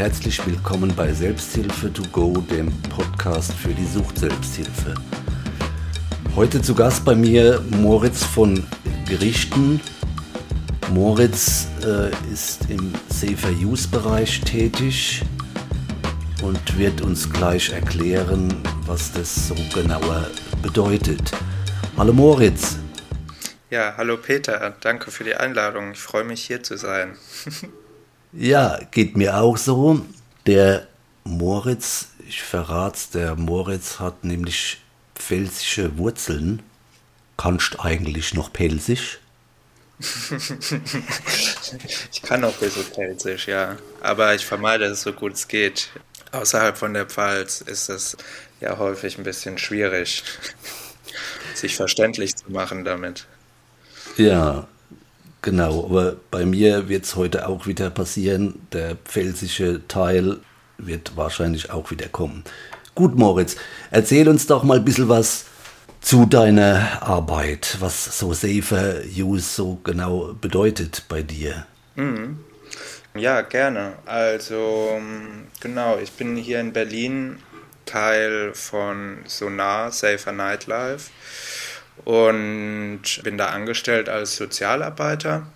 herzlich willkommen bei Selbsthilfe to go, dem Podcast für die Sucht-Selbsthilfe. Heute zu Gast bei mir Moritz von Gerichten. Moritz äh, ist im Safer Use Bereich tätig und wird uns gleich erklären, was das so genauer bedeutet. Hallo Moritz. Ja, hallo Peter, danke für die Einladung. Ich freue mich hier zu sein. ja, geht mir auch so. Der Moritz, ich verrat's, der Moritz hat nämlich pfälzische Wurzeln. Kannst eigentlich noch Pelsisch? ich kann auch ein bisschen Pelsisch, ja. Aber ich vermeide es so gut es geht. Außerhalb von der Pfalz ist es ja häufig ein bisschen schwierig, sich verständlich zu machen damit. Ja, genau. Aber bei mir wird es heute auch wieder passieren. Der pfälzische Teil wird wahrscheinlich auch wieder kommen. Gut, Moritz, erzähl uns doch mal ein bisschen was zu deiner Arbeit, was so Safer Use so genau bedeutet bei dir. Mhm. Ja, gerne. Also, genau, ich bin hier in Berlin Teil von Sonar Safer Nightlife und bin da angestellt als Sozialarbeiter.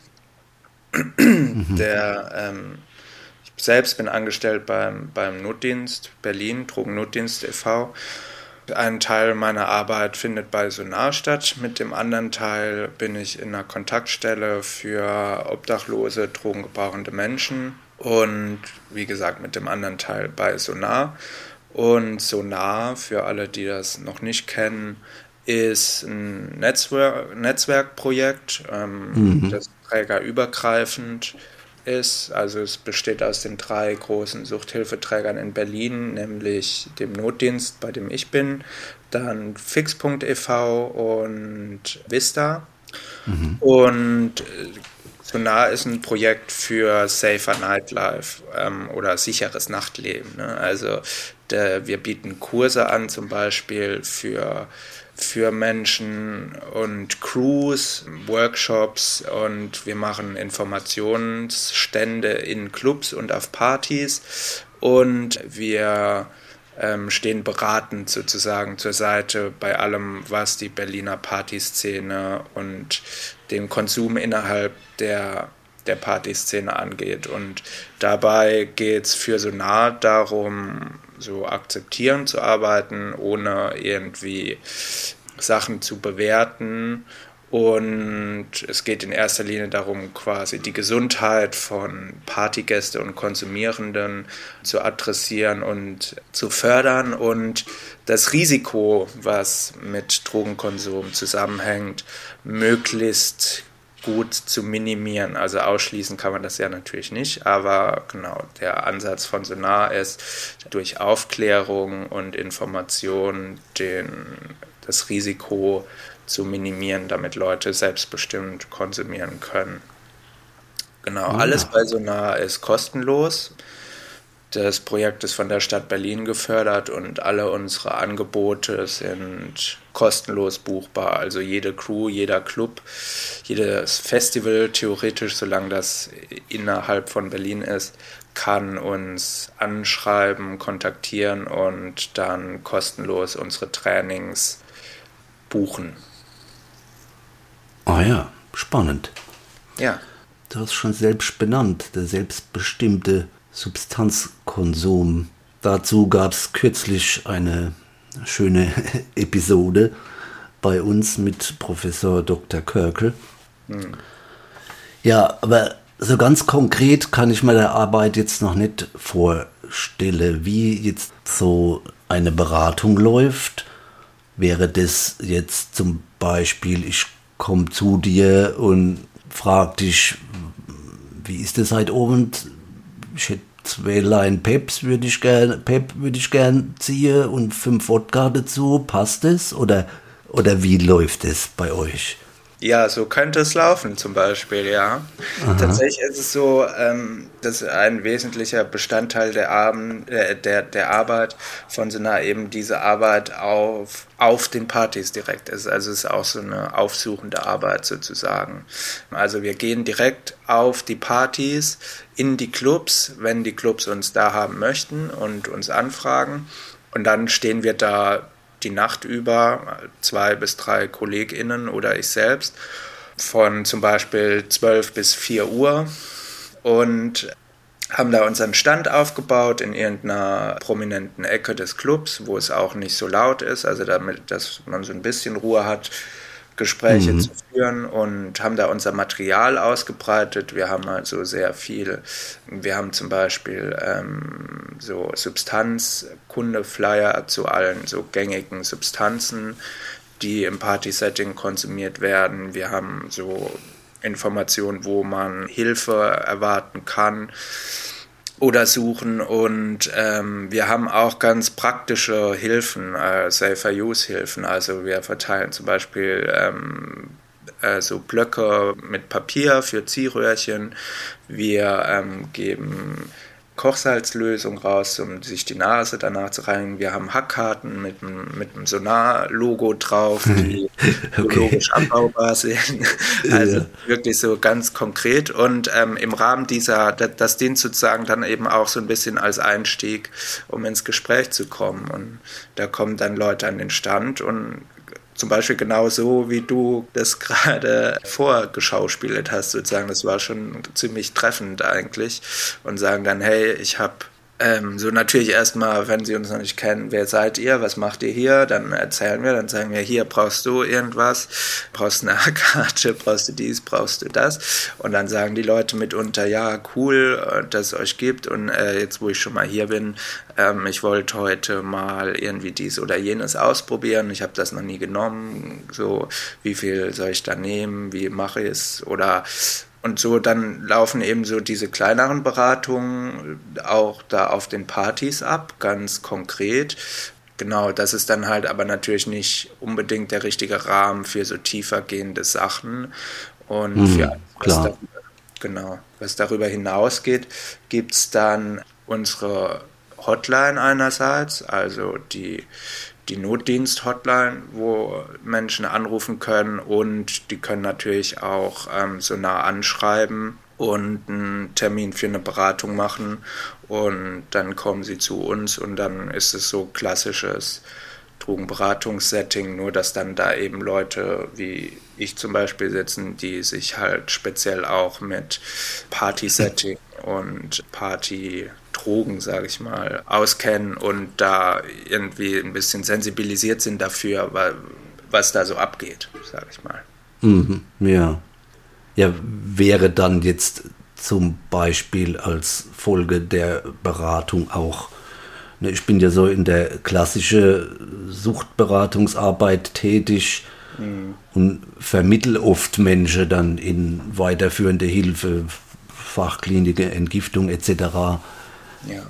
Mhm. Der, ähm, ich selbst bin angestellt beim, beim Notdienst Berlin, Drogennotdienst e.V. Ein Teil meiner Arbeit findet bei Sonar statt. Mit dem anderen Teil bin ich in einer Kontaktstelle für obdachlose, drogengebrauchende Menschen. Und wie gesagt, mit dem anderen Teil bei Sonar. Und Sonar, für alle, die das noch nicht kennen, ist ein Netzwerk, Netzwerkprojekt, ähm, mhm. das trägerübergreifend ist. Also es besteht aus den drei großen Suchthilfeträgern in Berlin, nämlich dem Notdienst, bei dem ich bin, dann Fix.ev und Vista. Mhm. Und äh, Sonar ist ein Projekt für Safer Nightlife ähm, oder sicheres Nachtleben. Ne? Also der, wir bieten Kurse an, zum Beispiel für für Menschen und Crews, Workshops und wir machen Informationsstände in Clubs und auf Partys und wir ähm, stehen beratend sozusagen zur Seite bei allem, was die Berliner Partyszene und den Konsum innerhalb der der Partyszene angeht. Und dabei geht es für Sonar darum, so akzeptierend zu arbeiten, ohne irgendwie Sachen zu bewerten. Und es geht in erster Linie darum, quasi die Gesundheit von Partygäste und Konsumierenden zu adressieren und zu fördern und das Risiko, was mit Drogenkonsum zusammenhängt, möglichst gut zu minimieren. Also ausschließen kann man das ja natürlich nicht, aber genau, der Ansatz von Sonar ist, durch Aufklärung und Information den, das Risiko zu minimieren, damit Leute selbstbestimmt konsumieren können. Genau, ah. alles bei Sonar ist kostenlos. Das Projekt ist von der Stadt Berlin gefördert und alle unsere Angebote sind kostenlos buchbar. Also jede Crew, jeder Club, jedes Festival, theoretisch, solange das innerhalb von Berlin ist, kann uns anschreiben, kontaktieren und dann kostenlos unsere Trainings buchen. Ah ja, spannend. Ja. Du hast schon selbst benannt, der selbstbestimmte Substanzkonsum. Dazu gab es kürzlich eine schöne Episode bei uns mit Professor Dr. Körkel. Hm. Ja, aber so ganz konkret kann ich mir der Arbeit jetzt noch nicht vorstellen, wie jetzt so eine Beratung läuft. Wäre das jetzt zum Beispiel, ich komme zu dir und frage dich, wie ist das heute Abend? Ich hätte zwei Line Peps würde ich gerne Pep würde ich gern ziehen und fünf Wodka dazu. Passt es oder oder wie läuft es bei euch? Ja, so könnte es laufen zum Beispiel, ja. Aha. Tatsächlich ist es so, ähm, dass ein wesentlicher Bestandteil der, Abend, äh, der, der Arbeit von Sonar eben diese Arbeit auf, auf den Partys direkt ist. Also es ist auch so eine aufsuchende Arbeit sozusagen. Also wir gehen direkt auf die Partys, in die Clubs, wenn die Clubs uns da haben möchten und uns anfragen. Und dann stehen wir da die Nacht über, zwei bis drei KollegInnen oder ich selbst, von zum Beispiel 12 bis 4 Uhr und haben da unseren Stand aufgebaut in irgendeiner prominenten Ecke des Clubs, wo es auch nicht so laut ist, also damit, dass man so ein bisschen Ruhe hat Gespräche mhm. zu führen und haben da unser Material ausgebreitet. Wir haben also sehr viel, wir haben zum Beispiel ähm, so Substanzkunde-Flyer zu allen so gängigen Substanzen, die im Party-Setting konsumiert werden. Wir haben so Informationen, wo man Hilfe erwarten kann oder suchen und ähm, wir haben auch ganz praktische Hilfen, äh, Safer Use Hilfen. Also wir verteilen zum Beispiel ähm, äh, so Blöcke mit Papier für Ziehröhrchen. Wir ähm, geben Kochsalzlösung raus, um sich die Nase danach zu reinigen. Wir haben Hackkarten mit, mit einem Sonar-Logo drauf, die okay. logisch abbaubar sind. Also ja. wirklich so ganz konkret. Und ähm, im Rahmen dieser, das, das dient sozusagen dann eben auch so ein bisschen als Einstieg, um ins Gespräch zu kommen. Und da kommen dann Leute an den Stand und zum Beispiel genau so, wie du das gerade vorgeschauspielt hast, sozusagen. Das war schon ziemlich treffend eigentlich. Und sagen dann, hey, ich habe ähm, so natürlich erstmal, wenn sie uns noch nicht kennen, wer seid ihr, was macht ihr hier, dann erzählen wir, dann sagen wir, hier brauchst du irgendwas, brauchst eine Karte, brauchst du dies, brauchst du das. Und dann sagen die Leute mitunter, ja, cool, äh, dass es euch gibt. Und äh, jetzt, wo ich schon mal hier bin, ähm, ich wollte heute mal irgendwie dies oder jenes ausprobieren, ich habe das noch nie genommen, so, wie viel soll ich da nehmen, wie mache ich es oder und so dann laufen eben so diese kleineren Beratungen auch da auf den Partys ab, ganz konkret. Genau, das ist dann halt aber natürlich nicht unbedingt der richtige Rahmen für so tiefer gehende Sachen. Und mhm, für alles, was darüber, genau, was darüber hinausgeht, gibt es dann unsere Hotline einerseits, also die die Notdienst-Hotline, wo Menschen anrufen können und die können natürlich auch ähm, so nah anschreiben und einen Termin für eine Beratung machen und dann kommen sie zu uns und dann ist es so klassisches Drogenberatungssetting, nur dass dann da eben Leute wie ich zum Beispiel sitzen, die sich halt speziell auch mit Party-Setting und Party Drogen, sage ich mal, auskennen und da irgendwie ein bisschen sensibilisiert sind dafür, was da so abgeht, sage ich mal. Mhm, ja. Ja, wäre dann jetzt zum Beispiel als Folge der Beratung auch, ne, ich bin ja so in der klassischen Suchtberatungsarbeit tätig mhm. und vermittel oft Menschen dann in weiterführende Hilfe, Fachkliniken, Entgiftung etc. Ja.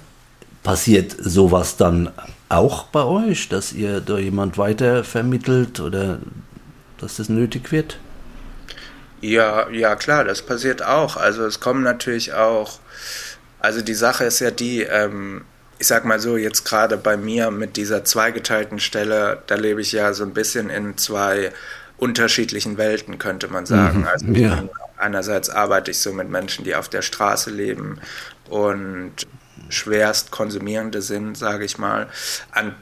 Passiert sowas dann auch bei euch, dass ihr da jemand weiter vermittelt oder dass das nötig wird? Ja, ja klar, das passiert auch. Also es kommen natürlich auch, also die Sache ist ja die, ähm, ich sag mal so, jetzt gerade bei mir mit dieser zweigeteilten Stelle, da lebe ich ja so ein bisschen in zwei unterschiedlichen Welten, könnte man sagen. Mhm, also ja. einerseits arbeite ich so mit Menschen, die auf der Straße leben und schwerst konsumierende sind, sage ich mal. An,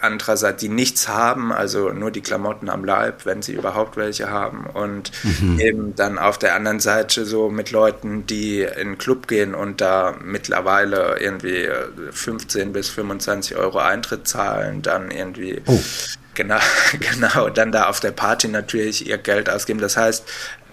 andererseits, die nichts haben, also nur die Klamotten am Leib, wenn sie überhaupt welche haben. Und mhm. eben dann auf der anderen Seite so mit Leuten, die in den Club gehen und da mittlerweile irgendwie 15 bis 25 Euro Eintritt zahlen, dann irgendwie. Oh. Genau, genau, dann da auf der Party natürlich ihr Geld ausgeben. Das heißt,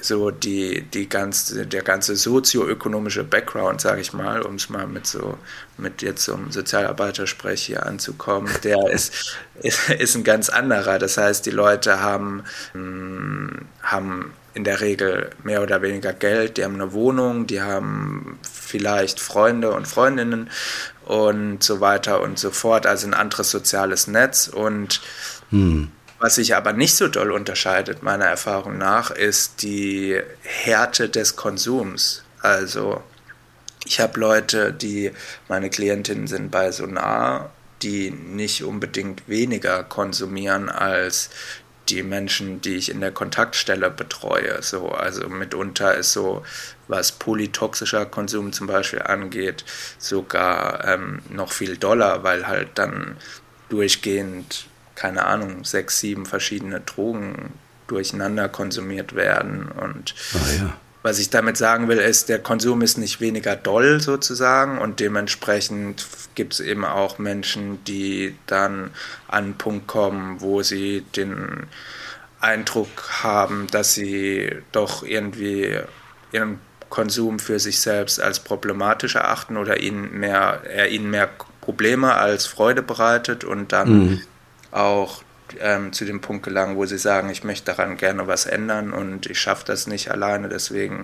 so die, die ganze, der ganze sozioökonomische Background, sage ich mal, um es mal mit so mit jetzt so einem Sozialarbeitersprech hier anzukommen, der ist, ist, ist ein ganz anderer. Das heißt, die Leute haben, hm, haben in der Regel mehr oder weniger Geld, die haben eine Wohnung, die haben vielleicht Freunde und Freundinnen und so weiter und so fort, also ein anderes soziales Netz und hm Was sich aber nicht so doll unterscheidet, meiner Erfahrung nach, ist die Härte des Konsums. Also ich habe Leute, die meine Klientinnen sind bei Sonar, die nicht unbedingt weniger konsumieren als die Menschen, die ich in der Kontaktstelle betreue. So, also mitunter ist so, was polytoxischer Konsum zum Beispiel angeht, sogar ähm, noch viel doller, weil halt dann durchgehend, keine Ahnung, sechs, sieben verschiedene Drogen durcheinander konsumiert werden und ah, ja. Was ich damit sagen will, ist, der Konsum ist nicht weniger doll sozusagen und dementsprechend gibt es eben auch Menschen, die dann an einen Punkt kommen, wo sie den Eindruck haben, dass sie doch irgendwie ihren Konsum für sich selbst als problematisch erachten oder ihnen mehr, er ihnen mehr Probleme als Freude bereitet und dann mhm. Auch ähm, zu dem Punkt gelangen, wo sie sagen, ich möchte daran gerne was ändern und ich schaffe das nicht alleine, deswegen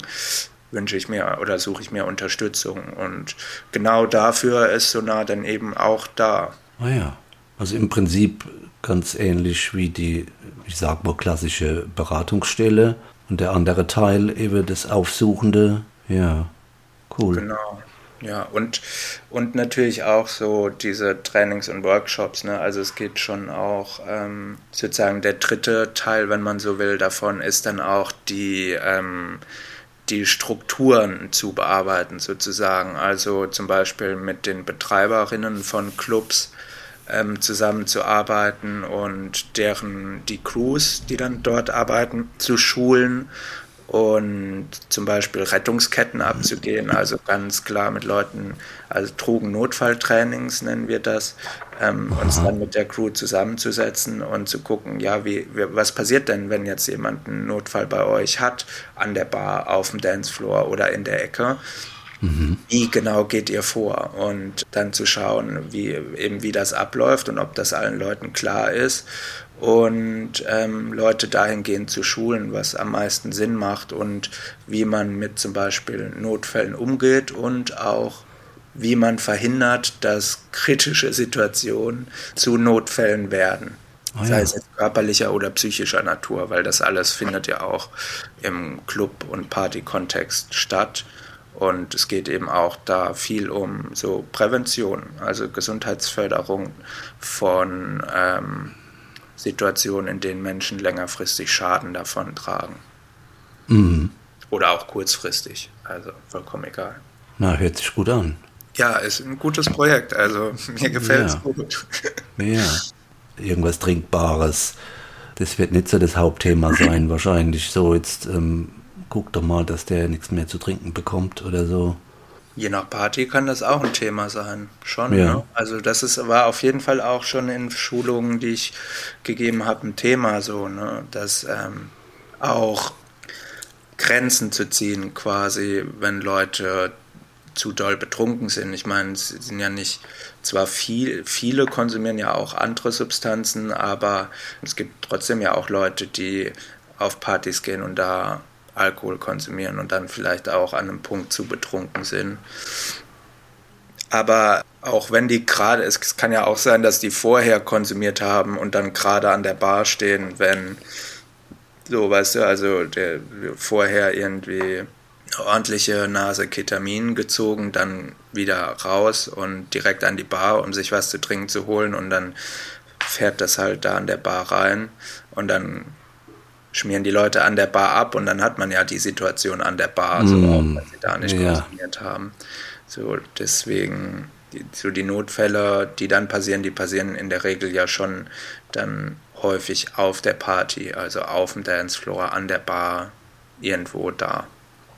wünsche ich mir oder suche ich mir Unterstützung. Und genau dafür ist Sonar dann eben auch da. Ah ja, also im Prinzip ganz ähnlich wie die, ich sag mal, klassische Beratungsstelle und der andere Teil eben das Aufsuchende. Ja, cool. Genau. Ja, und, und natürlich auch so diese Trainings und Workshops. Ne? Also es geht schon auch ähm, sozusagen der dritte Teil, wenn man so will, davon ist dann auch die, ähm, die Strukturen zu bearbeiten sozusagen. Also zum Beispiel mit den Betreiberinnen von Clubs ähm, zusammenzuarbeiten und deren die Crews, die dann dort arbeiten, zu schulen und zum Beispiel Rettungsketten abzugehen, also ganz klar mit Leuten, also Drogen-Notfalltrainings nennen wir das, ähm, uns dann mit der Crew zusammenzusetzen und zu gucken, ja, wie, was passiert denn, wenn jetzt jemand einen Notfall bei euch hat, an der Bar, auf dem Dancefloor oder in der Ecke. Mhm. Wie genau geht ihr vor? Und dann zu schauen, wie eben wie das abläuft und ob das allen Leuten klar ist und ähm, Leute dahingehend zu schulen, was am meisten Sinn macht und wie man mit zum Beispiel Notfällen umgeht und auch wie man verhindert, dass kritische Situationen zu Notfällen werden. Oh ja. Sei es körperlicher oder psychischer Natur, weil das alles findet ja auch im Club- und Party-Kontext statt. Und es geht eben auch da viel um so Prävention, also Gesundheitsförderung von ähm, Situationen, in denen Menschen längerfristig Schaden davon tragen. Mhm. Oder auch kurzfristig, also vollkommen egal. Na, hört sich gut an. Ja, ist ein gutes Projekt, also mir gefällt es ja. gut. Ja, irgendwas Trinkbares. Das wird nicht so das Hauptthema sein, wahrscheinlich. So, jetzt ähm, guck doch mal, dass der nichts mehr zu trinken bekommt oder so. Je nach Party kann das auch ein Thema sein. Schon. Ja. Ne? Also das ist, war auf jeden Fall auch schon in Schulungen, die ich gegeben habe, ein Thema so, ne? Dass ähm, auch Grenzen zu ziehen, quasi, wenn Leute zu doll betrunken sind. Ich meine, es sind ja nicht, zwar viel, viele konsumieren ja auch andere Substanzen, aber es gibt trotzdem ja auch Leute, die auf Partys gehen und da Alkohol konsumieren und dann vielleicht auch an einem Punkt zu betrunken sind. Aber auch wenn die gerade, es kann ja auch sein, dass die vorher konsumiert haben und dann gerade an der Bar stehen, wenn, so weißt du, also der vorher irgendwie ordentliche Nase Ketamin gezogen, dann wieder raus und direkt an die Bar, um sich was zu trinken zu holen und dann fährt das halt da an der Bar rein und dann schmieren die Leute an der Bar ab und dann hat man ja die Situation an der Bar, so mm. auch wenn sie da nicht ja. konsumiert haben. So, deswegen, die, so die Notfälle, die dann passieren, die passieren in der Regel ja schon dann häufig auf der Party, also auf dem Dancefloor, an der Bar, irgendwo da.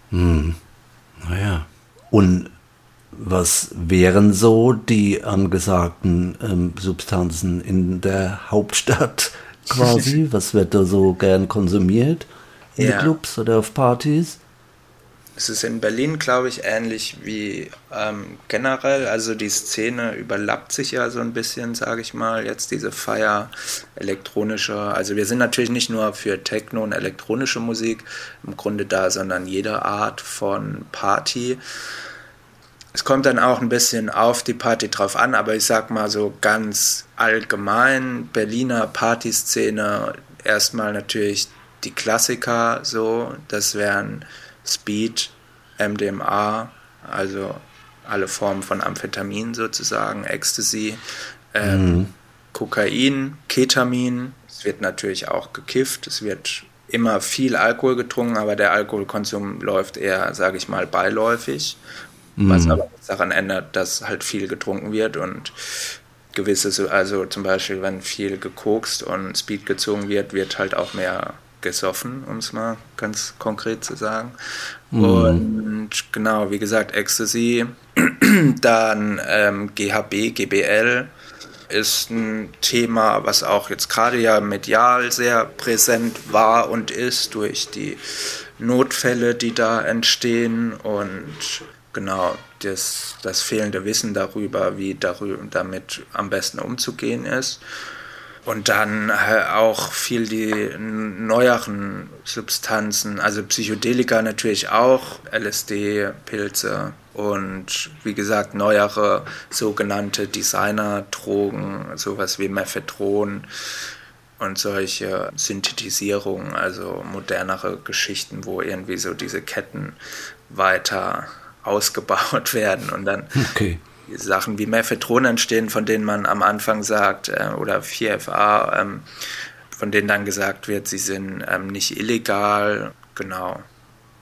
Hm. Naja. Und was wären so die angesagten ähm, Substanzen in der Hauptstadt? Quasi? Was wird da so gern konsumiert? In ja. Clubs oder auf Partys? Es ist in Berlin, glaube ich, ähnlich wie ähm, generell. Also die Szene überlappt sich ja so ein bisschen, sage ich mal. Jetzt diese Feier, elektronische. Also wir sind natürlich nicht nur für Techno und elektronische Musik im Grunde da, sondern jede Art von Party. Es kommt dann auch ein bisschen auf die Party drauf an, aber ich sag mal so ganz allgemein, Berliner Partyszene, erstmal natürlich die Klassiker so, das wären Speed, MDMA, also alle Formen von Amphetamin sozusagen, Ecstasy, ähm, mhm. Kokain, Ketamin, es wird natürlich auch gekifft, es wird immer viel Alkohol getrunken, aber der Alkoholkonsum läuft eher, sage ich mal, beiläufig, mhm. was aber nichts daran ändert, dass halt viel getrunken wird und gewisse, also zum Beispiel, wenn viel gekokst und Speed gezogen wird, wird halt auch mehr gesoffen, um es mal ganz konkret zu sagen. Mhm. Und genau, wie gesagt, Ecstasy, dann ähm, GHB, GBL, ist ein Thema, was auch jetzt gerade ja medial sehr präsent war und ist durch die Notfälle, die da entstehen und genau das, das fehlende Wissen darüber, wie darüber, damit am besten umzugehen ist. Und dann auch viel die neueren Substanzen, also Psychedelika natürlich auch, LSD, Pilze, und wie gesagt neuere sogenannte Designer-Drogen, sowas wie Mephedron und solche Synthetisierungen, also modernere Geschichten, wo irgendwie so diese Ketten weiter ausgebaut werden und dann okay. Sachen wie Mephedron entstehen, von denen man am Anfang sagt, äh, oder 4FA, ähm, von denen dann gesagt wird, sie sind ähm, nicht illegal, genau.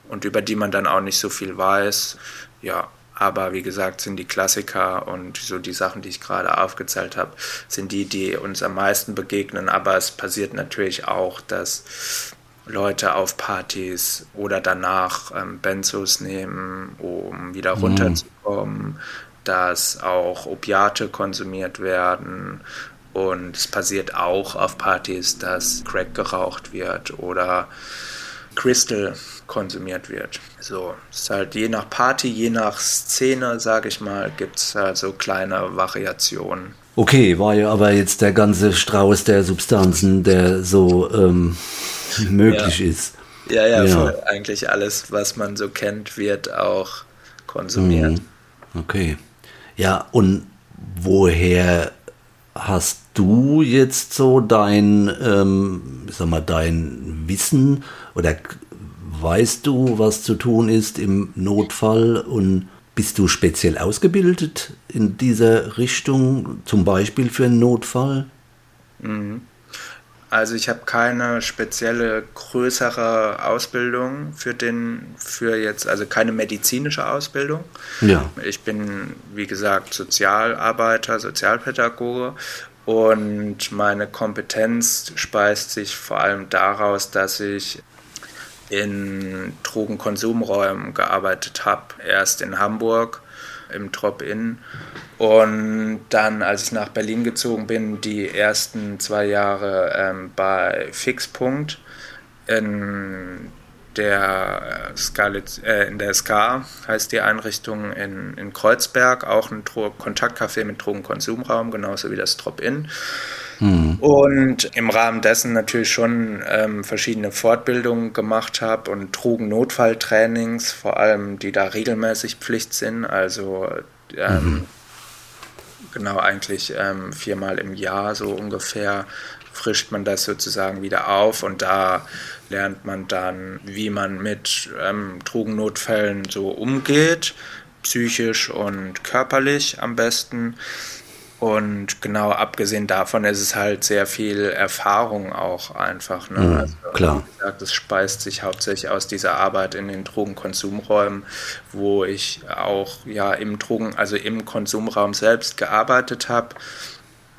Und über die man dann auch nicht so viel weiß. Ja, aber wie gesagt, sind die Klassiker und so die Sachen, die ich gerade aufgezählt habe, sind die, die uns am meisten begegnen. Aber es passiert natürlich auch, dass Leute auf Partys oder danach ähm, Benzos nehmen, um wieder runterzukommen, mhm. dass auch Opiate konsumiert werden. Und es passiert auch auf Partys, dass Crack geraucht wird oder Crystal konsumiert wird. So, es ist halt je nach Party, je nach Szene, sage ich mal, gibt es halt so kleine Variationen. Okay, war ja aber jetzt der ganze Strauß der Substanzen, der so ähm, möglich ja. ist. Ja, ja, ja. eigentlich alles, was man so kennt, wird auch konsumiert. Mhm. Okay. Ja, und woher hast du jetzt so dein, ähm, sag mal, dein Wissen oder weißt du, was zu tun ist im Notfall und bist du speziell ausgebildet in dieser Richtung, zum Beispiel für einen Notfall? Mhm. Also ich habe keine spezielle größere Ausbildung für den, für jetzt, also keine medizinische Ausbildung. Ja. Ich bin, wie gesagt, Sozialarbeiter, Sozialpädagoge und meine Kompetenz speist sich vor allem daraus, dass ich in Drogenkonsumräumen gearbeitet habe. Erst in Hamburg im Drop-In und dann, als ich nach Berlin gezogen bin, die ersten zwei Jahre ähm, bei Fixpunkt in der Scarlet, äh, in der SK heißt die Einrichtung in, in Kreuzberg, auch ein Kontaktcafé mit Drogenkonsumraum, genauso wie das Drop-In. Mhm. Und im Rahmen dessen natürlich schon ähm, verschiedene Fortbildungen gemacht habe und Drogennotfalltrainings, vor allem die da regelmäßig Pflicht sind, also ähm, mhm. genau eigentlich ähm, viermal im Jahr so ungefähr frischt man das sozusagen wieder auf und da lernt man dann, wie man mit ähm, Drogennotfällen so umgeht, psychisch und körperlich am besten. Und genau, abgesehen davon ist es halt sehr viel Erfahrung auch einfach. Ne? Mhm, also, klar. Wie gesagt, es speist sich hauptsächlich aus dieser Arbeit in den Drogenkonsumräumen, wo ich auch ja im Drogen, also im Konsumraum selbst gearbeitet habe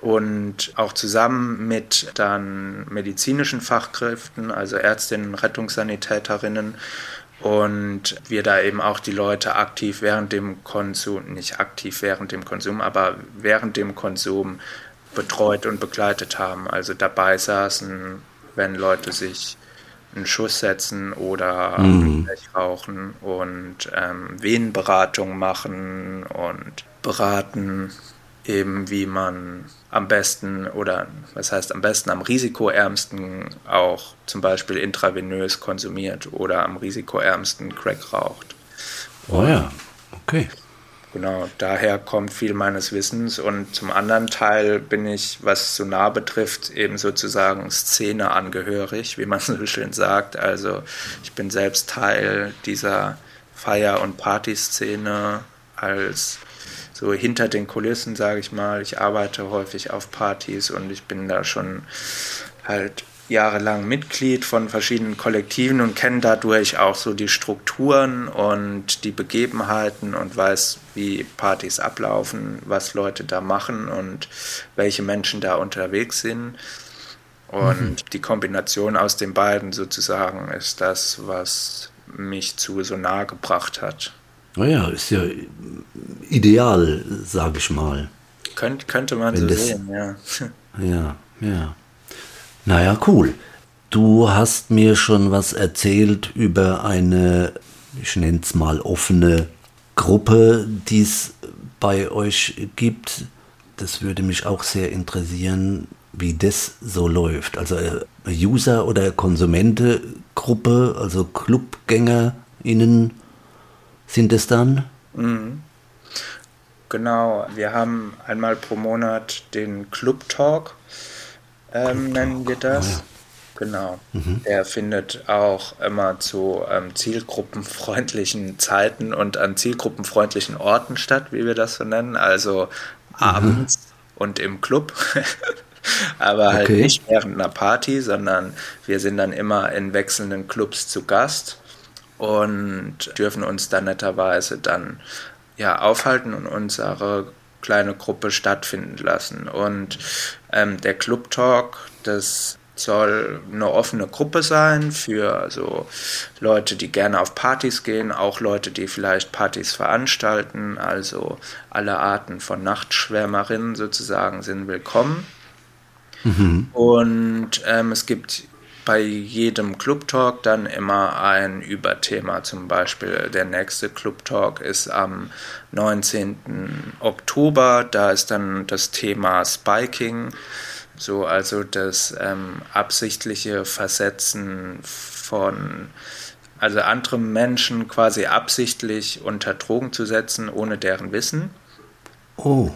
und auch zusammen mit dann medizinischen Fachkräften, also Ärztinnen, Rettungssanitäterinnen und wir da eben auch die Leute aktiv während dem Konsum, nicht aktiv während dem Konsum, aber während dem Konsum betreut und begleitet haben. Also dabei saßen, wenn Leute sich einen Schuss setzen oder mhm. rauchen und ähm, Venenberatung machen und beraten eben wie man am besten oder was heißt am besten, am risikoärmsten auch zum Beispiel intravenös konsumiert oder am risikoärmsten Crack raucht. Oh ja, okay. genau, daher kommt viel meines Wissens und zum anderen Teil bin ich, was Sonar betrifft, eben sozusagen Szene angehörig, wie man so schön sagt. Also ich bin selbst Teil dieser Feier- und Partyszene als so hinter den Kulissen, sage ich mal. Ich arbeite häufig auf Partys und ich bin da schon halt jahrelang Mitglied von verschiedenen Kollektiven und kenne dadurch auch so die Strukturen und die Begebenheiten und weiß, wie Partys ablaufen, was Leute da machen und welche Menschen da unterwegs sind. Und mhm. die Kombination aus den beiden sozusagen ist das, was mich zu so nah gebracht hat. Naja, ist ja ideal, sage ich mal. Könnt, könnte man Wenn so das, sehen, ja. Ja, ja. Naja, cool. Du hast mir schon was erzählt über eine, ich nenne es mal offene Gruppe, die es bei euch gibt. Das würde mich auch sehr interessieren, wie das so läuft. Also eine User- oder Konsumentengruppe, also ClubgängerInnen sind es dann? Mhm. Genau, wir haben einmal pro Monat den Club Talk ähm, nennen wir das. Genau. Mhm. Der findet auch immer zu ähm, zielgruppenfreundlichen Zeiten und an zielgruppenfreundlichen Orten statt, wie wir das so nennen. Also mhm. abends und im Club. Aber halt okay. nicht während einer Party, sondern wir sind dann immer in wechselnden Clubs zu Gast und dürfen uns dann netterweise dann ja aufhalten und unsere kleine Gruppe stattfinden lassen. Und ähm, der Club Talk, das soll eine offene Gruppe sein für also Leute, die gerne auf Partys gehen, auch Leute, die vielleicht Partys veranstalten, also alle Arten von Nachtschwärmerinnen sozusagen sind willkommen. Mhm. Und ähm, es gibt bei jedem Club Talk dann immer ein Überthema. Zum Beispiel der nächste Club Talk ist am 19. Oktober. Da ist dann das Thema Spiking, so also das ähm, absichtliche Versetzen von also andere Menschen quasi absichtlich unter Drogen zu setzen, ohne deren Wissen. Oh.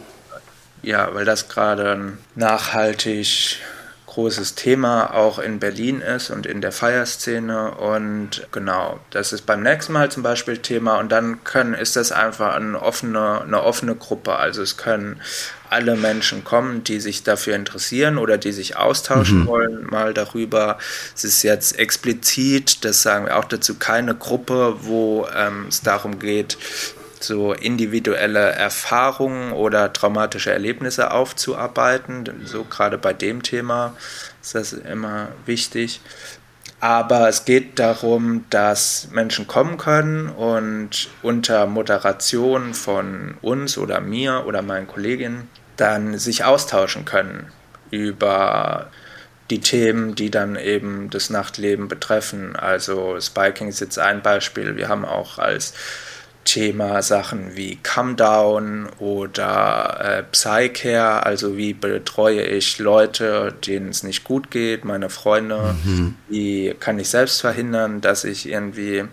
Ja, weil das gerade nachhaltig großes Thema auch in Berlin ist und in der Feierszene. Und genau, das ist beim nächsten Mal zum Beispiel Thema. Und dann können, ist das einfach eine offene, eine offene Gruppe. Also es können alle Menschen kommen, die sich dafür interessieren oder die sich austauschen mhm. wollen, mal darüber. Es ist jetzt explizit, das sagen wir auch dazu, keine Gruppe, wo ähm, es darum geht, so individuelle Erfahrungen oder traumatische Erlebnisse aufzuarbeiten. So gerade bei dem Thema ist das immer wichtig. Aber es geht darum, dass Menschen kommen können und unter Moderation von uns oder mir oder meinen Kolleginnen dann sich austauschen können über die Themen, die dann eben das Nachtleben betreffen. Also Spiking ist jetzt ein Beispiel. Wir haben auch als Thema Sachen wie Come Down oder äh, Psycare, also wie betreue ich Leute, denen es nicht gut geht, meine Freunde, mhm. wie kann ich selbst verhindern, dass ich irgendwie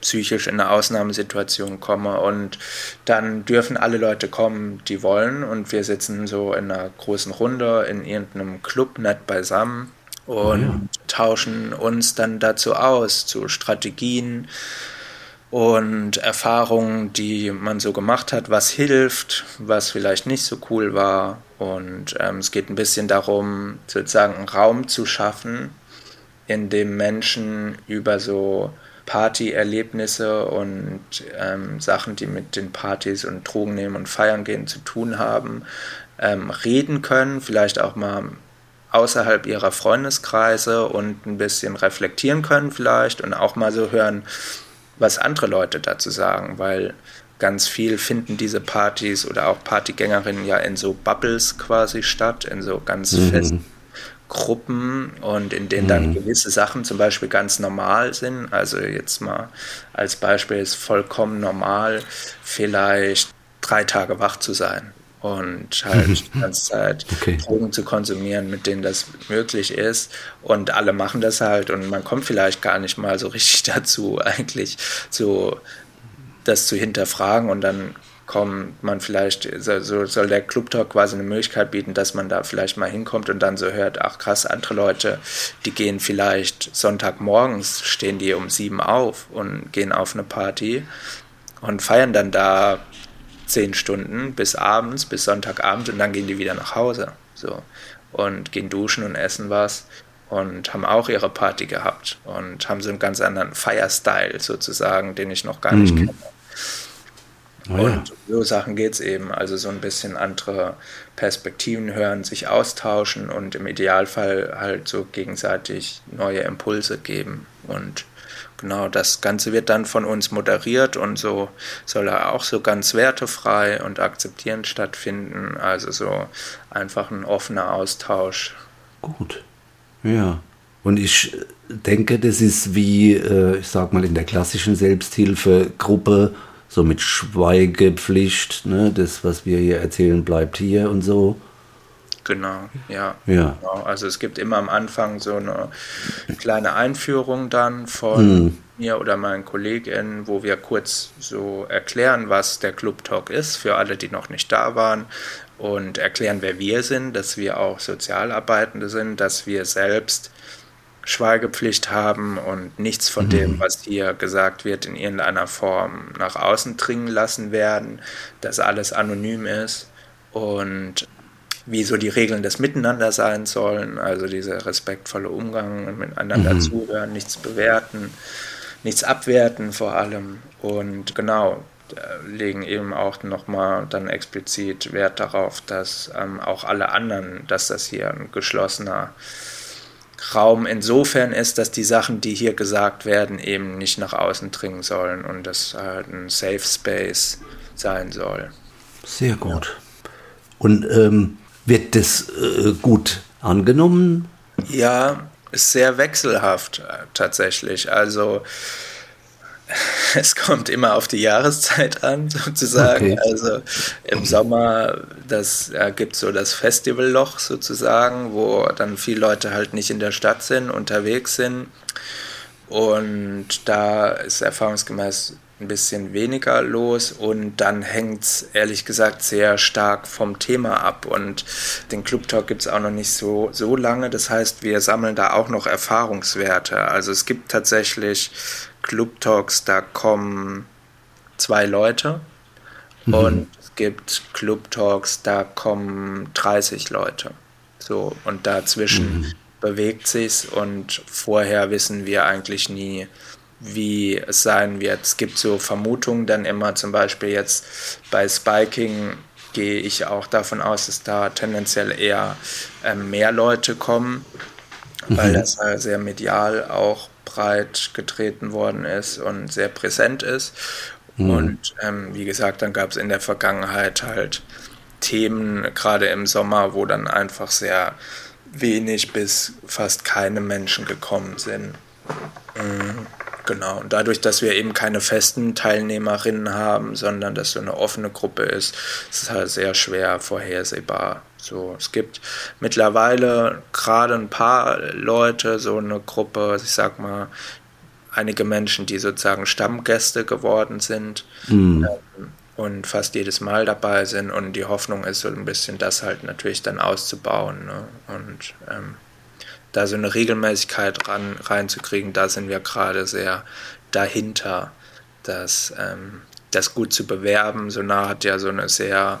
psychisch in eine Ausnahmesituation komme und dann dürfen alle Leute kommen, die wollen und wir sitzen so in einer großen Runde in irgendeinem Club nett beisammen und oh ja. tauschen uns dann dazu aus, zu Strategien, und Erfahrungen, die man so gemacht hat, was hilft, was vielleicht nicht so cool war. Und ähm, es geht ein bisschen darum, sozusagen einen Raum zu schaffen, in dem Menschen über so Partyerlebnisse und ähm, Sachen, die mit den Partys und Drogen nehmen und feiern gehen zu tun haben, ähm, reden können, vielleicht auch mal außerhalb ihrer Freundeskreise und ein bisschen reflektieren können vielleicht und auch mal so hören, was andere Leute dazu sagen, weil ganz viel finden diese Partys oder auch Partygängerinnen ja in so Bubbles quasi statt, in so ganz mhm. festen Gruppen und in denen dann mhm. gewisse Sachen zum Beispiel ganz normal sind. Also jetzt mal als Beispiel ist vollkommen normal, vielleicht drei Tage wach zu sein und halt die ganze Zeit okay. Drogen zu konsumieren, mit denen das möglich ist. Und alle machen das halt und man kommt vielleicht gar nicht mal so richtig dazu, eigentlich so das zu hinterfragen und dann kommt man vielleicht, so soll der Club Talk quasi eine Möglichkeit bieten, dass man da vielleicht mal hinkommt und dann so hört, ach krass, andere Leute, die gehen vielleicht Sonntagmorgens, stehen die um sieben auf und gehen auf eine Party und feiern dann da zehn Stunden bis abends, bis Sonntagabend und dann gehen die wieder nach Hause. So. Und gehen duschen und essen was und haben auch ihre Party gehabt und haben so einen ganz anderen Fire-Style sozusagen, den ich noch gar nicht mhm. kenne. Oh ja. Und so Sachen geht es eben. Also so ein bisschen andere Perspektiven hören, sich austauschen und im Idealfall halt so gegenseitig neue Impulse geben. Und genau, das Ganze wird dann von uns moderiert und so soll er auch so ganz wertefrei und akzeptierend stattfinden. Also so einfach ein offener Austausch. Gut. Ja. Und ich denke, das ist wie, äh, ich sag mal, in der klassischen Selbsthilfegruppe so mit Schweigepflicht, ne? das, was wir hier erzählen, bleibt hier und so. Genau, ja. ja. Genau. Also es gibt immer am Anfang so eine kleine Einführung dann von mhm. mir oder meinen KollegInnen, wo wir kurz so erklären, was der Club Talk ist, für alle, die noch nicht da waren und erklären, wer wir sind, dass wir auch Sozialarbeitende sind, dass wir selbst Schweigepflicht haben und nichts von mhm. dem, was hier gesagt wird, in irgendeiner Form nach außen dringen lassen werden, dass alles anonym ist und wie so die Regeln des Miteinander sein sollen, also dieser respektvolle Umgang miteinander mhm. zuhören, nichts bewerten, nichts abwerten vor allem und genau legen eben auch nochmal dann explizit Wert darauf, dass ähm, auch alle anderen, dass das hier ein geschlossener Raum insofern ist, dass die Sachen, die hier gesagt werden, eben nicht nach außen dringen sollen und das halt ein Safe Space sein soll. Sehr gut. Und ähm, wird das äh, gut angenommen? Ja, ist sehr wechselhaft äh, tatsächlich. Also es kommt immer auf die Jahreszeit an, sozusagen. Okay. Also im Sommer, das ja, gibt so das Festivalloch sozusagen, wo dann viele Leute halt nicht in der Stadt sind, unterwegs sind. Und da ist erfahrungsgemäß ein bisschen weniger los und dann hängt es ehrlich gesagt sehr stark vom Thema ab und den Club Talk gibt es auch noch nicht so, so lange. Das heißt, wir sammeln da auch noch Erfahrungswerte. Also es gibt tatsächlich Club Talks, da kommen zwei Leute mhm. und es gibt Club Talks, da kommen 30 Leute. So, und dazwischen mhm. bewegt sich's und vorher wissen wir eigentlich nie, wie es sein wird. Es gibt so Vermutungen dann immer, zum Beispiel jetzt bei Spiking gehe ich auch davon aus, dass da tendenziell eher äh, mehr Leute kommen, mhm. weil das sehr medial auch breit getreten worden ist und sehr präsent ist. Mhm. Und ähm, wie gesagt, dann gab es in der Vergangenheit halt Themen, gerade im Sommer, wo dann einfach sehr wenig bis fast keine Menschen gekommen sind. Mhm. Genau, und dadurch, dass wir eben keine festen Teilnehmerinnen haben, sondern dass so eine offene Gruppe ist, ist es halt sehr schwer vorhersehbar. So, es gibt mittlerweile gerade ein paar Leute, so eine Gruppe, ich sag mal, einige Menschen, die sozusagen Stammgäste geworden sind mhm. ähm, und fast jedes Mal dabei sind. Und die Hoffnung ist so ein bisschen, das halt natürlich dann auszubauen. Ne? Und ähm, da so eine Regelmäßigkeit ran, reinzukriegen, da sind wir gerade sehr dahinter, das, ähm, das gut zu bewerben. Sonar hat ja so eine sehr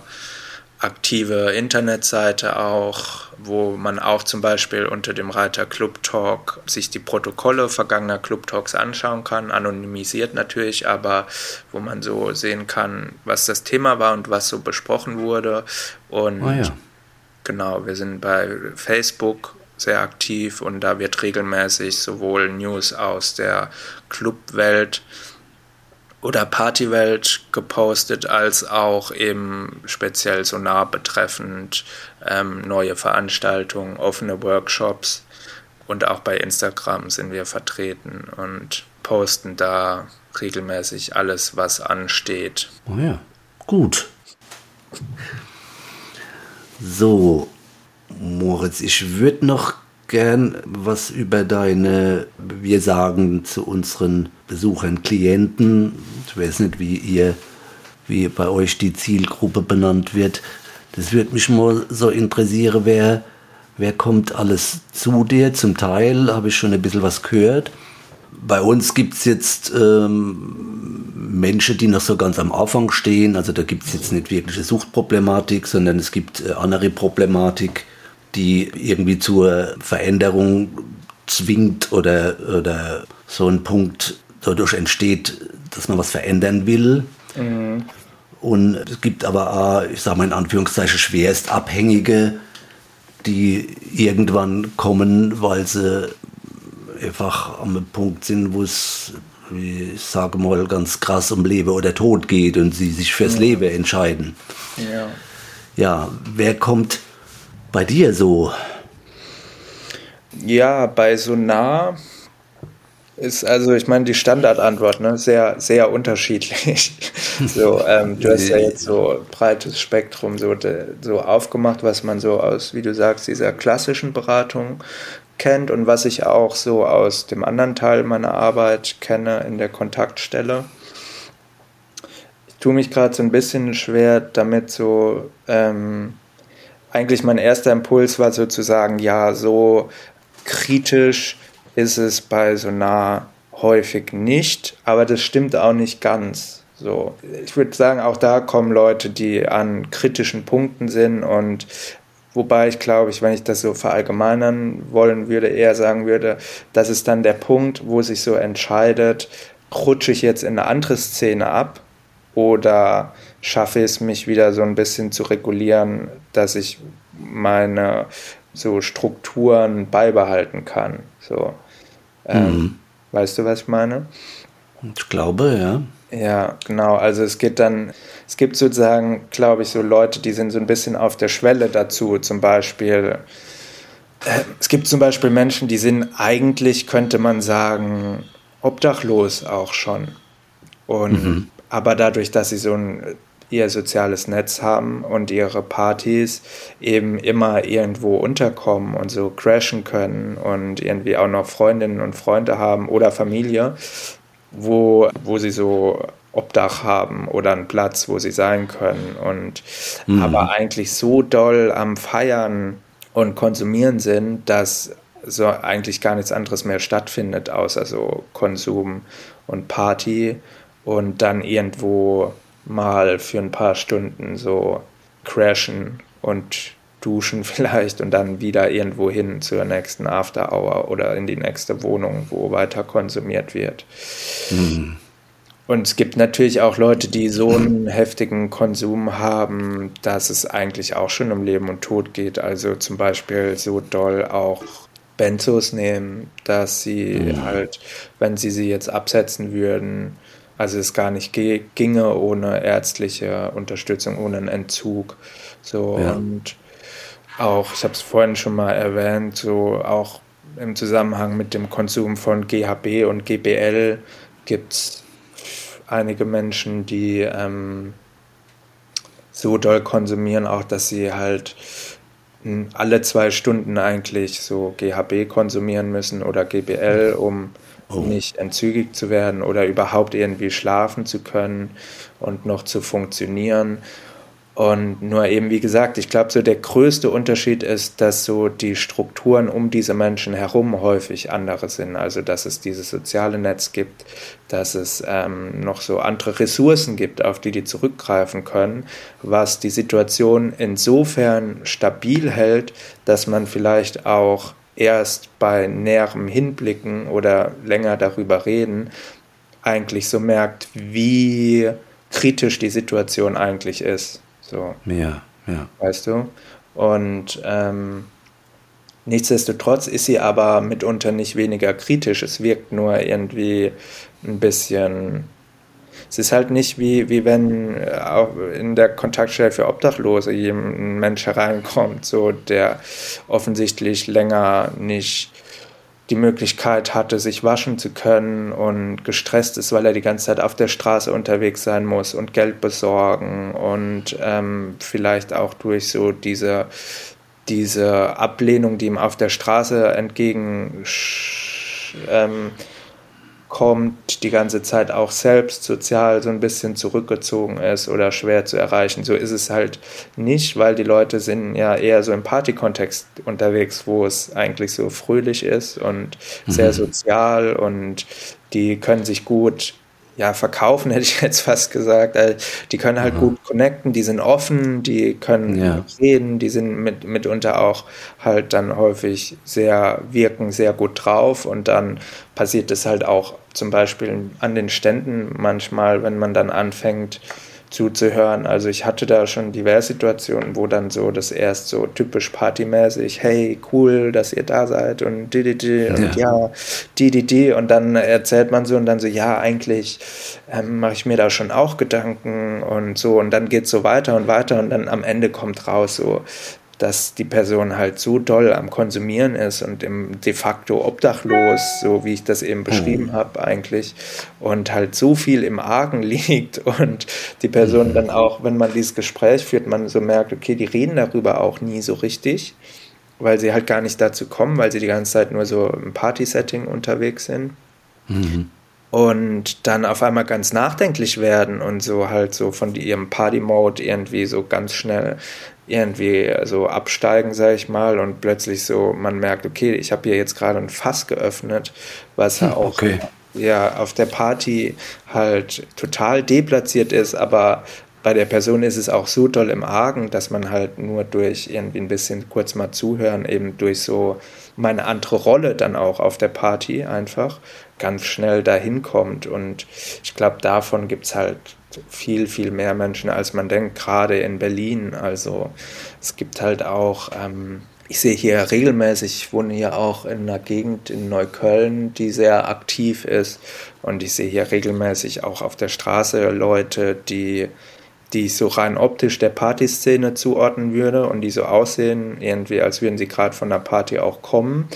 aktive Internetseite auch, wo man auch zum Beispiel unter dem Reiter Club Talk sich die Protokolle vergangener Club Talks anschauen kann, anonymisiert natürlich, aber wo man so sehen kann, was das Thema war und was so besprochen wurde. Und oh ja. genau, wir sind bei Facebook sehr aktiv und da wird regelmäßig sowohl News aus der Clubwelt oder Partywelt gepostet, als auch eben speziell Sonar betreffend ähm, neue Veranstaltungen, offene Workshops und auch bei Instagram sind wir vertreten und posten da regelmäßig alles, was ansteht. Oh ja, gut. So, Moritz, ich würde noch gern was über deine, wir sagen zu unseren Besuchern, Klienten, ich weiß nicht, wie ihr, wie bei euch die Zielgruppe benannt wird. Das würde mich mal so interessieren, wer, wer kommt alles zu dir? Zum Teil habe ich schon ein bisschen was gehört. Bei uns gibt es jetzt ähm, Menschen, die noch so ganz am Anfang stehen. Also da gibt es jetzt nicht wirkliche Suchtproblematik, sondern es gibt äh, andere Problematik, die irgendwie zur Veränderung zwingt oder, oder so ein Punkt dadurch entsteht, dass man was verändern will. Mhm. Und es gibt aber auch, ich sage mal in Anführungszeichen, schwerst Abhängige, die irgendwann kommen, weil sie einfach am Punkt sind, wo es, ich sage mal, ganz krass um Leben oder Tod geht und sie sich fürs ja. Leben entscheiden. Ja. Ja, wer kommt bei dir so? Ja, bei Sonar ist also, ich meine, die Standardantwort, ne, sehr, sehr unterschiedlich. so, ähm, du hast ja jetzt so breites Spektrum so, so aufgemacht, was man so aus, wie du sagst, dieser klassischen Beratung kennt und was ich auch so aus dem anderen Teil meiner Arbeit kenne in der Kontaktstelle. Ich tue mich gerade so ein bisschen schwer damit so, ähm, eigentlich mein erster Impuls war sozusagen, ja, so kritisch ist es bei Sonar häufig nicht, aber das stimmt auch nicht ganz. So, ich würde sagen, auch da kommen Leute, die an kritischen Punkten sind und wobei ich glaube, ich, wenn ich das so verallgemeinern wollen würde, eher sagen würde, das ist dann der Punkt, wo sich so entscheidet, rutsche ich jetzt in eine andere Szene ab oder schaffe ich es, mich wieder so ein bisschen zu regulieren, dass ich meine so Strukturen beibehalten kann. So. Ähm, mhm. Weißt du, was ich meine? Ich glaube, ja. Ja, genau. Also es geht dann, es gibt sozusagen, glaube ich, so Leute, die sind so ein bisschen auf der Schwelle dazu. Zum Beispiel, äh, es gibt zum Beispiel Menschen, die sind eigentlich, könnte man sagen, obdachlos auch schon. Und mhm. aber dadurch, dass sie so ein ihr soziales Netz haben und ihre Partys eben immer irgendwo unterkommen und so crashen können und irgendwie auch noch Freundinnen und Freunde haben oder Familie, wo, wo sie so Obdach haben oder einen Platz, wo sie sein können und mhm. aber eigentlich so doll am Feiern und Konsumieren sind, dass so eigentlich gar nichts anderes mehr stattfindet, außer so Konsum und Party und dann irgendwo mal für ein paar Stunden so crashen und duschen vielleicht und dann wieder irgendwo hin zur nächsten After Hour oder in die nächste Wohnung, wo weiter konsumiert wird. Mhm. Und es gibt natürlich auch Leute, die so einen heftigen Konsum haben, dass es eigentlich auch schon um Leben und Tod geht. Also zum Beispiel so doll auch Benzos nehmen, dass sie mhm. halt, wenn sie sie jetzt absetzen würden, also es gar nicht ginge ohne ärztliche Unterstützung, ohne einen Entzug. So ja. und auch, ich habe es vorhin schon mal erwähnt, so auch im Zusammenhang mit dem Konsum von GHB und GBL gibt es einige Menschen, die ähm, so doll konsumieren, auch dass sie halt alle zwei Stunden eigentlich so GHB konsumieren müssen oder GBL, um oh. nicht entzügig zu werden oder überhaupt irgendwie schlafen zu können und noch zu funktionieren. Und nur eben, wie gesagt, ich glaube, so der größte Unterschied ist, dass so die Strukturen um diese Menschen herum häufig andere sind. Also, dass es dieses soziale Netz gibt, dass es ähm, noch so andere Ressourcen gibt, auf die die zurückgreifen können, was die Situation insofern stabil hält, dass man vielleicht auch erst bei näherem Hinblicken oder länger darüber reden eigentlich so merkt, wie kritisch die Situation eigentlich ist. So. Ja, ja. Weißt du? Und ähm, nichtsdestotrotz ist sie aber mitunter nicht weniger kritisch. Es wirkt nur irgendwie ein bisschen es ist halt nicht wie, wie wenn äh, in der Kontaktstelle für Obdachlose ein Mensch hereinkommt, so der offensichtlich länger nicht die Möglichkeit hatte, sich waschen zu können und gestresst ist, weil er die ganze Zeit auf der Straße unterwegs sein muss und Geld besorgen und ähm, vielleicht auch durch so diese, diese Ablehnung, die ihm auf der Straße entgegen ähm, kommt, die ganze Zeit auch selbst sozial so ein bisschen zurückgezogen ist oder schwer zu erreichen. So ist es halt nicht, weil die Leute sind ja eher so im Partykontext unterwegs, wo es eigentlich so fröhlich ist und mhm. sehr sozial und die können sich gut ja, verkaufen, hätte ich jetzt fast gesagt. Also, die können halt mhm. gut connecten, die sind offen, die können ja. reden, die sind mit, mitunter auch halt dann häufig sehr, wirken sehr gut drauf und dann passiert es halt auch zum Beispiel an den Ständen manchmal, wenn man dann anfängt, zuzuhören. Also ich hatte da schon diverse Situationen, wo dann so das erst so typisch partymäßig, hey, cool, dass ihr da seid und di, di, di und ja, di, di, di. Und dann erzählt man so und dann so, ja, eigentlich ähm, mache ich mir da schon auch Gedanken und so. Und dann geht es so weiter und weiter und dann am Ende kommt raus so, dass die Person halt so doll am Konsumieren ist und im de facto obdachlos, so wie ich das eben beschrieben mhm. habe eigentlich, und halt so viel im Argen liegt und die Person mhm. dann auch, wenn man dieses Gespräch führt, man so merkt, okay, die reden darüber auch nie so richtig, weil sie halt gar nicht dazu kommen, weil sie die ganze Zeit nur so im Party-Setting unterwegs sind. Mhm und dann auf einmal ganz nachdenklich werden und so halt so von ihrem Party-Mode irgendwie so ganz schnell irgendwie so absteigen, sag ich mal, und plötzlich so man merkt, okay, ich habe hier jetzt gerade ein Fass geöffnet, was hm, auch okay. ja auf der Party halt total deplatziert ist, aber bei der Person ist es auch so doll im Argen, dass man halt nur durch irgendwie ein bisschen kurz mal zuhören, eben durch so meine andere Rolle dann auch auf der Party einfach ganz schnell dahin kommt. Und ich glaube, davon gibt es halt viel, viel mehr Menschen, als man denkt, gerade in Berlin. Also es gibt halt auch, ähm, ich sehe hier regelmäßig, ich wohne hier auch in einer Gegend in Neukölln, die sehr aktiv ist. Und ich sehe hier regelmäßig auch auf der Straße Leute, die die ich so rein optisch der Partyszene zuordnen würde und die so aussehen, irgendwie als würden sie gerade von der Party auch kommen.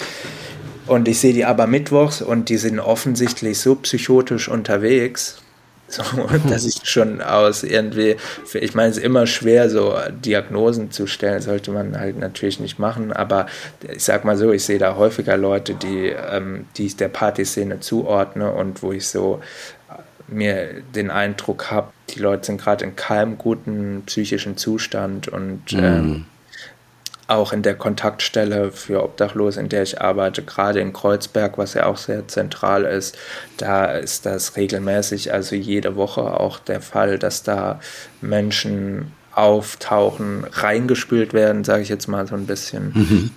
Und ich sehe die aber mittwochs und die sind offensichtlich so psychotisch unterwegs, so, dass ich schon aus irgendwie, ich meine, es ist immer schwer, so Diagnosen zu stellen, sollte man halt natürlich nicht machen, aber ich sag mal so, ich sehe da häufiger Leute, die, ähm, die ich der Partyszene zuordne und wo ich so äh, mir den Eindruck habe, die Leute sind gerade in keinem guten psychischen Zustand und mhm. ähm, auch in der Kontaktstelle für Obdachlose, in der ich arbeite, gerade in Kreuzberg, was ja auch sehr zentral ist, da ist das regelmäßig, also jede Woche auch der Fall, dass da Menschen auftauchen, reingespült werden, sage ich jetzt mal so ein bisschen. Mhm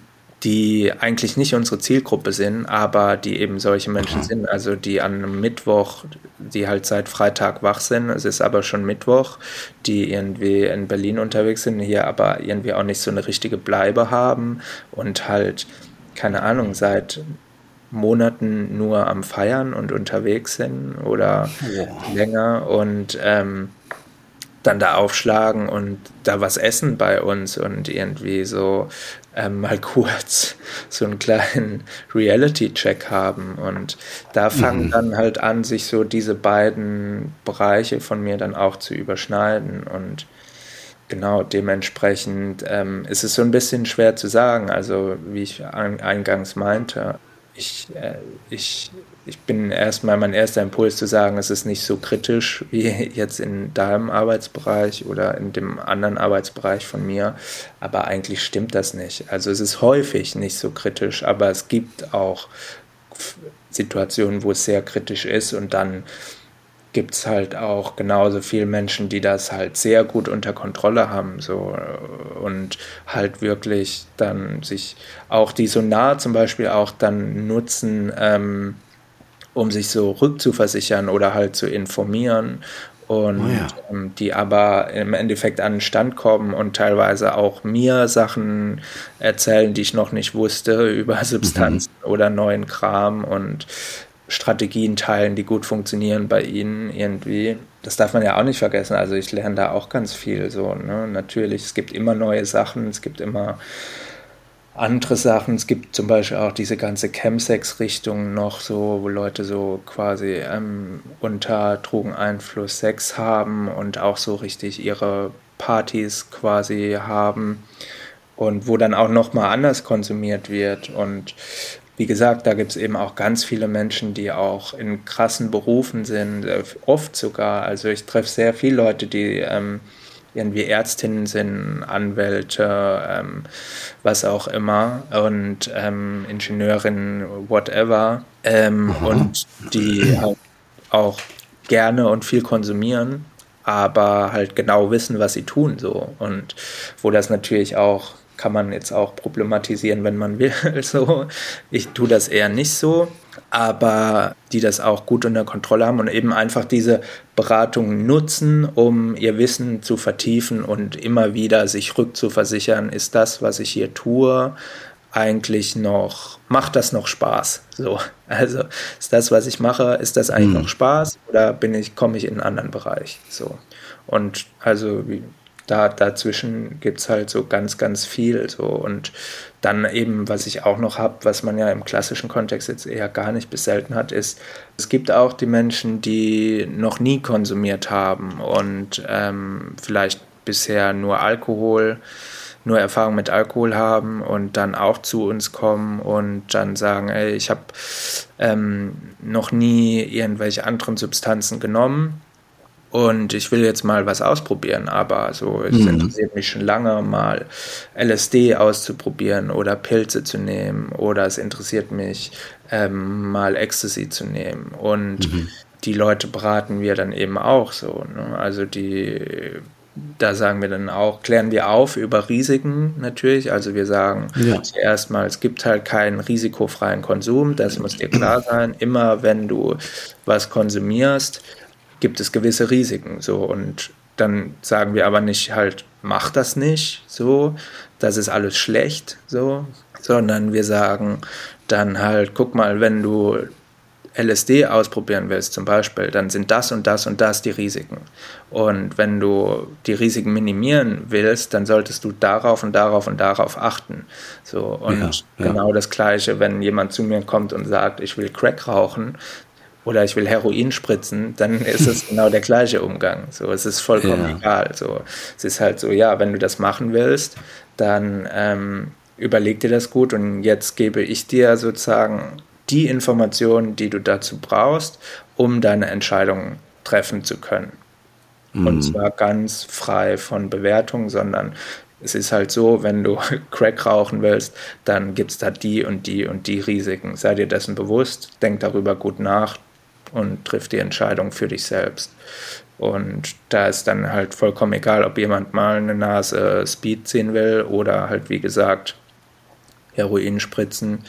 die eigentlich nicht unsere Zielgruppe sind, aber die eben solche Menschen sind. Also die an einem Mittwoch, die halt seit Freitag wach sind, es ist aber schon Mittwoch, die irgendwie in Berlin unterwegs sind, hier aber irgendwie auch nicht so eine richtige Bleibe haben und halt, keine Ahnung, seit Monaten nur am Feiern und unterwegs sind oder ja. länger und ähm, dann da aufschlagen und da was essen bei uns und irgendwie so ähm, mal kurz so einen kleinen Reality-Check haben. Und da fangen mhm. dann halt an, sich so diese beiden Bereiche von mir dann auch zu überschneiden. Und genau dementsprechend ähm, ist es so ein bisschen schwer zu sagen. Also wie ich eingangs meinte, ich, äh, ich ich bin erstmal mein erster Impuls zu sagen, es ist nicht so kritisch wie jetzt in deinem Arbeitsbereich oder in dem anderen Arbeitsbereich von mir, aber eigentlich stimmt das nicht. Also es ist häufig nicht so kritisch, aber es gibt auch Situationen, wo es sehr kritisch ist und dann gibt es halt auch genauso viele Menschen, die das halt sehr gut unter Kontrolle haben so und halt wirklich dann sich auch die Sonar zum Beispiel auch dann nutzen, ähm, um sich so rückzuversichern oder halt zu informieren und oh ja. ähm, die aber im Endeffekt an den Stand kommen und teilweise auch mir Sachen erzählen, die ich noch nicht wusste über Substanzen mhm. oder neuen Kram und Strategien teilen, die gut funktionieren bei ihnen irgendwie. Das darf man ja auch nicht vergessen. Also ich lerne da auch ganz viel so. Ne? Natürlich, es gibt immer neue Sachen, es gibt immer andere Sachen. Es gibt zum Beispiel auch diese ganze Chemsex-Richtung noch so, wo Leute so quasi ähm, unter Drogeneinfluss Sex haben und auch so richtig ihre Partys quasi haben und wo dann auch noch mal anders konsumiert wird und wie gesagt, da gibt es eben auch ganz viele Menschen, die auch in krassen Berufen sind, äh, oft sogar. Also ich treffe sehr viele Leute, die ähm, irgendwie Ärztinnen sind, Anwälte, ähm, was auch immer und ähm, Ingenieurinnen, whatever. Ähm, und die halt auch gerne und viel konsumieren, aber halt genau wissen, was sie tun so und wo das natürlich auch kann man jetzt auch problematisieren, wenn man will. So, ich tue das eher nicht so, aber die das auch gut unter Kontrolle haben und eben einfach diese Beratung nutzen, um ihr Wissen zu vertiefen und immer wieder sich rückzuversichern, ist das, was ich hier tue, eigentlich noch, macht das noch Spaß? So, also ist das, was ich mache, ist das eigentlich mhm. noch Spaß oder bin ich, komme ich in einen anderen Bereich? So. Und also da dazwischen gibt es halt so ganz, ganz viel. So. Und dann eben, was ich auch noch habe, was man ja im klassischen Kontext jetzt eher gar nicht bis selten hat, ist, es gibt auch die Menschen, die noch nie konsumiert haben und ähm, vielleicht bisher nur Alkohol, nur Erfahrung mit Alkohol haben und dann auch zu uns kommen und dann sagen, ey, ich habe ähm, noch nie irgendwelche anderen Substanzen genommen und ich will jetzt mal was ausprobieren, aber so, es mhm. interessiert mich schon lange, mal LSD auszuprobieren oder Pilze zu nehmen oder es interessiert mich, ähm, mal Ecstasy zu nehmen. Und mhm. die Leute beraten wir dann eben auch so. Ne? Also die, da sagen wir dann auch, klären wir auf über Risiken natürlich. Also wir sagen ja. zuerst mal, es gibt halt keinen risikofreien Konsum, das muss dir klar sein. Immer wenn du was konsumierst, gibt es gewisse Risiken. So und dann sagen wir aber nicht halt, mach das nicht, so, das ist alles schlecht, so, sondern wir sagen dann halt, guck mal, wenn du LSD ausprobieren willst zum Beispiel, dann sind das und das und das die Risiken. Und wenn du die Risiken minimieren willst, dann solltest du darauf und darauf und darauf achten. So, und ja, ja. genau das Gleiche, wenn jemand zu mir kommt und sagt, ich will Crack rauchen, oder ich will Heroin spritzen, dann ist es genau der gleiche Umgang. So, es ist vollkommen ja. egal. So, es ist halt so, ja, wenn du das machen willst, dann ähm, überleg dir das gut und jetzt gebe ich dir sozusagen die Informationen, die du dazu brauchst, um deine Entscheidung treffen zu können. Mhm. Und zwar ganz frei von Bewertung, sondern es ist halt so, wenn du Crack rauchen willst, dann gibt es da die und die und die Risiken. Sei dir dessen bewusst, denk darüber gut nach, und triff die Entscheidung für dich selbst. Und da ist dann halt vollkommen egal, ob jemand mal eine Nase Speed ziehen will oder halt, wie gesagt, Heroin spritzen.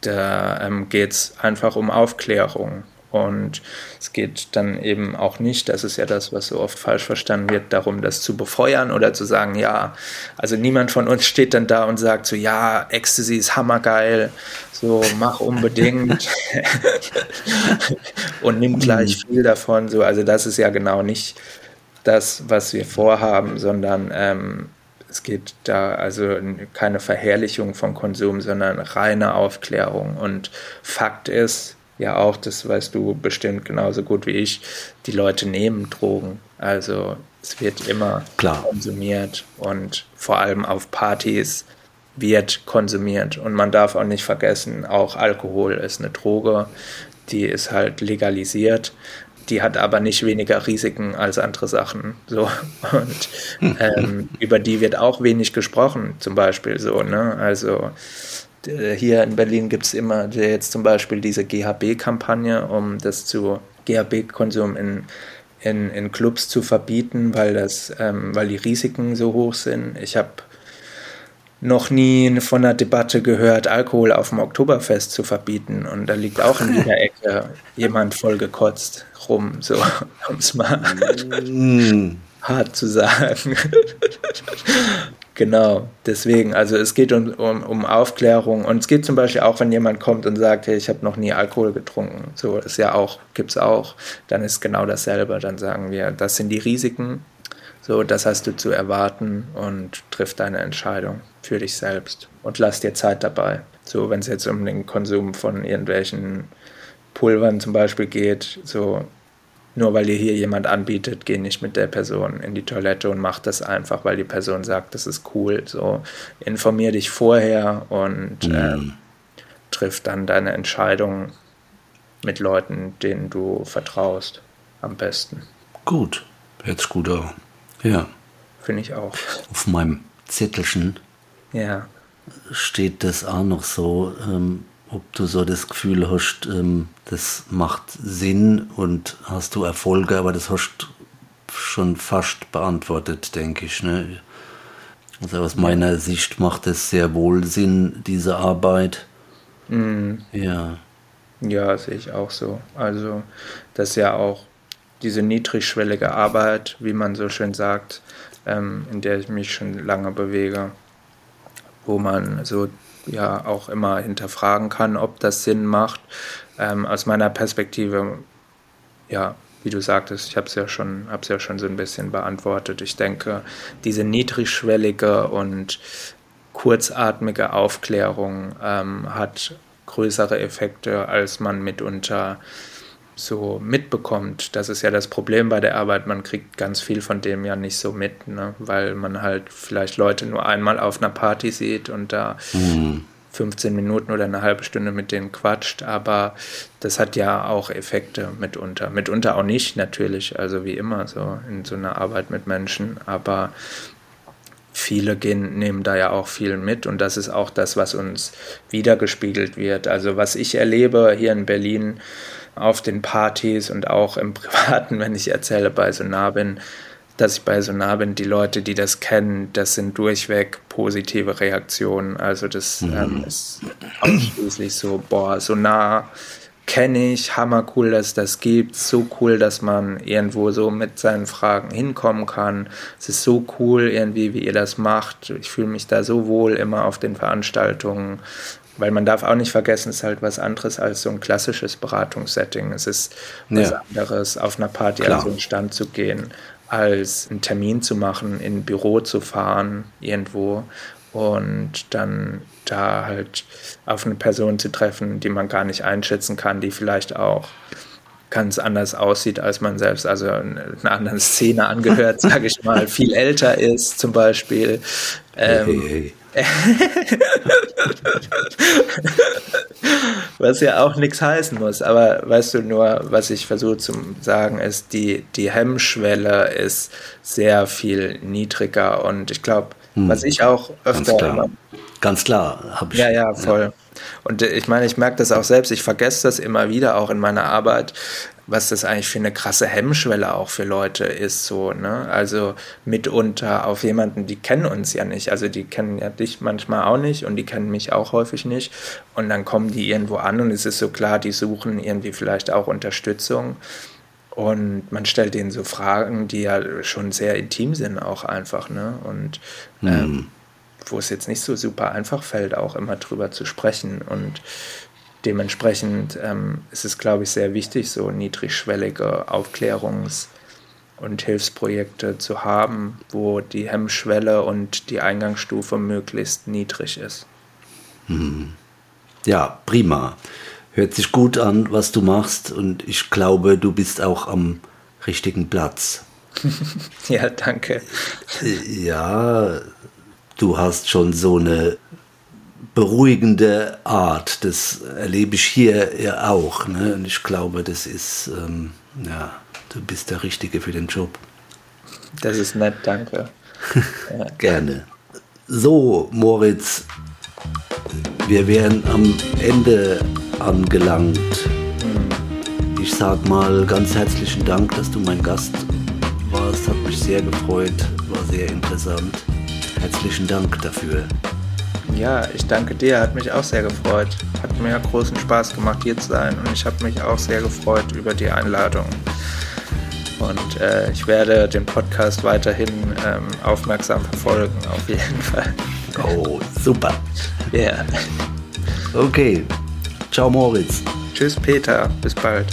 Da ähm, geht es einfach um Aufklärung. Und es geht dann eben auch nicht, das ist ja das, was so oft falsch verstanden wird, darum, das zu befeuern oder zu sagen, ja, also niemand von uns steht dann da und sagt so, ja, Ecstasy ist hammergeil, so mach unbedingt und nimm gleich mhm. viel davon. So, also das ist ja genau nicht das, was wir vorhaben, sondern ähm, es geht da also keine Verherrlichung von Konsum, sondern reine Aufklärung. Und Fakt ist, ja auch, das weißt du bestimmt genauso gut wie ich, die Leute nehmen Drogen. Also es wird immer Klar. konsumiert und vor allem auf Partys wird konsumiert. Und man darf auch nicht vergessen, auch Alkohol ist eine Droge, die ist halt legalisiert. Die hat aber nicht weniger Risiken als andere Sachen. So. Und ähm, über die wird auch wenig gesprochen, zum Beispiel so. Ne? Also hier in Berlin gibt es immer jetzt zum Beispiel diese GHB-Kampagne, um das zu GHB-Konsum in, in, in Clubs zu verbieten, weil, das, ähm, weil die Risiken so hoch sind. Ich habe noch nie von einer Debatte gehört, Alkohol auf dem Oktoberfest zu verbieten. Und da liegt auch in jeder Ecke jemand voll gekotzt rum, so um es mal mm. hart zu sagen. Genau, deswegen, also es geht um, um, um, Aufklärung. Und es geht zum Beispiel auch, wenn jemand kommt und sagt, hey, ich habe noch nie Alkohol getrunken, so ist ja auch, gibt es auch, dann ist genau dasselbe, dann sagen wir, das sind die Risiken, so, das hast du zu erwarten und triff deine Entscheidung für dich selbst und lass dir Zeit dabei. So, wenn es jetzt um den Konsum von irgendwelchen Pulvern zum Beispiel geht, so nur weil dir hier jemand anbietet, geh nicht mit der Person in die Toilette und mach das einfach, weil die Person sagt, das ist cool. So, informier dich vorher und mhm. ähm, triff dann deine Entscheidungen mit Leuten, denen du vertraust, am besten. Gut, sich gut an. Ja. Finde ich auch. Auf meinem Zettelchen ja. steht das auch noch so, ähm, ob du so das Gefühl hast, ähm, das macht Sinn und hast du Erfolge, aber das hast schon fast beantwortet, denke ich. Ne? Also aus meiner Sicht macht es sehr wohl Sinn, diese Arbeit. Mhm. Ja. Ja, sehe ich auch so. Also, das ist ja auch diese niedrigschwellige Arbeit, wie man so schön sagt, ähm, in der ich mich schon lange bewege, wo man so ja auch immer hinterfragen kann, ob das Sinn macht. Ähm, aus meiner Perspektive, ja, wie du sagtest, ich habe es ja schon, habe ja schon so ein bisschen beantwortet. Ich denke, diese niedrigschwellige und kurzatmige Aufklärung ähm, hat größere Effekte, als man mitunter so mitbekommt. Das ist ja das Problem bei der Arbeit. Man kriegt ganz viel von dem ja nicht so mit, ne? weil man halt vielleicht Leute nur einmal auf einer Party sieht und da mhm. 15 Minuten oder eine halbe Stunde mit denen quatscht. Aber das hat ja auch Effekte mitunter. Mitunter auch nicht, natürlich, also wie immer so in so einer Arbeit mit Menschen. Aber viele gehen, nehmen da ja auch viel mit und das ist auch das, was uns wiedergespiegelt wird. Also was ich erlebe hier in Berlin, auf den Partys und auch im Privaten, wenn ich erzähle, bei so nah bin, dass ich bei so nah bin, die Leute, die das kennen, das sind durchweg positive Reaktionen. Also das mhm. ähm, ist ausschließlich so, boah, so nah kenne ich, hammer cool, dass das gibt, so cool, dass man irgendwo so mit seinen Fragen hinkommen kann. Es ist so cool irgendwie, wie ihr das macht. Ich fühle mich da so wohl immer auf den Veranstaltungen weil man darf auch nicht vergessen, es ist halt was anderes als so ein klassisches Beratungssetting. Es ist was ja. anderes, auf einer Party Klar. an so einen Stand zu gehen, als einen Termin zu machen, in ein Büro zu fahren, irgendwo und dann da halt auf eine Person zu treffen, die man gar nicht einschätzen kann, die vielleicht auch ganz anders aussieht als man selbst, also einer anderen Szene angehört, sage ich mal, viel älter ist zum Beispiel. Ähm, hey, hey. was ja auch nichts heißen muss, aber weißt du nur, was ich versuche zu sagen, ist, die, die Hemmschwelle ist sehr viel niedriger und ich glaube, hm. was ich auch öfter. Klar, Ganz klar habe ich. Ja, ja, voll. Ja. Und ich meine, ich merke das auch selbst, ich vergesse das immer wieder, auch in meiner Arbeit, was das eigentlich für eine krasse Hemmschwelle auch für Leute ist, so, ne? Also mitunter auf jemanden, die kennen uns ja nicht. Also die kennen ja dich manchmal auch nicht und die kennen mich auch häufig nicht. Und dann kommen die irgendwo an und es ist so klar, die suchen irgendwie vielleicht auch Unterstützung. Und man stellt denen so Fragen, die ja schon sehr intim sind, auch einfach, ne? Und ähm, mhm. Wo es jetzt nicht so super einfach fällt, auch immer drüber zu sprechen. Und dementsprechend ähm, ist es, glaube ich, sehr wichtig, so niedrigschwellige Aufklärungs- und Hilfsprojekte zu haben, wo die Hemmschwelle und die Eingangsstufe möglichst niedrig ist. Hm. Ja, prima. Hört sich gut an, was du machst und ich glaube, du bist auch am richtigen Platz. ja, danke. Ja, du hast schon so eine beruhigende Art. Das erlebe ich hier ja auch. Ne? Und ich glaube, das ist, ähm, ja, du bist der Richtige für den Job. Das ist nett, danke. Gerne. So, Moritz, wir wären am Ende angelangt. Mhm. Ich sag mal ganz herzlichen Dank, dass du mein Gast warst. Hat mich sehr gefreut, war sehr interessant. Herzlichen Dank dafür. Ja, ich danke dir, hat mich auch sehr gefreut. Hat mir großen Spaß gemacht, hier zu sein und ich habe mich auch sehr gefreut über die Einladung. Und äh, ich werde den Podcast weiterhin ähm, aufmerksam verfolgen, auf jeden Fall. Oh, super. Ja. Yeah. Okay. Ciao, Moritz. Tschüss, Peter. Bis bald.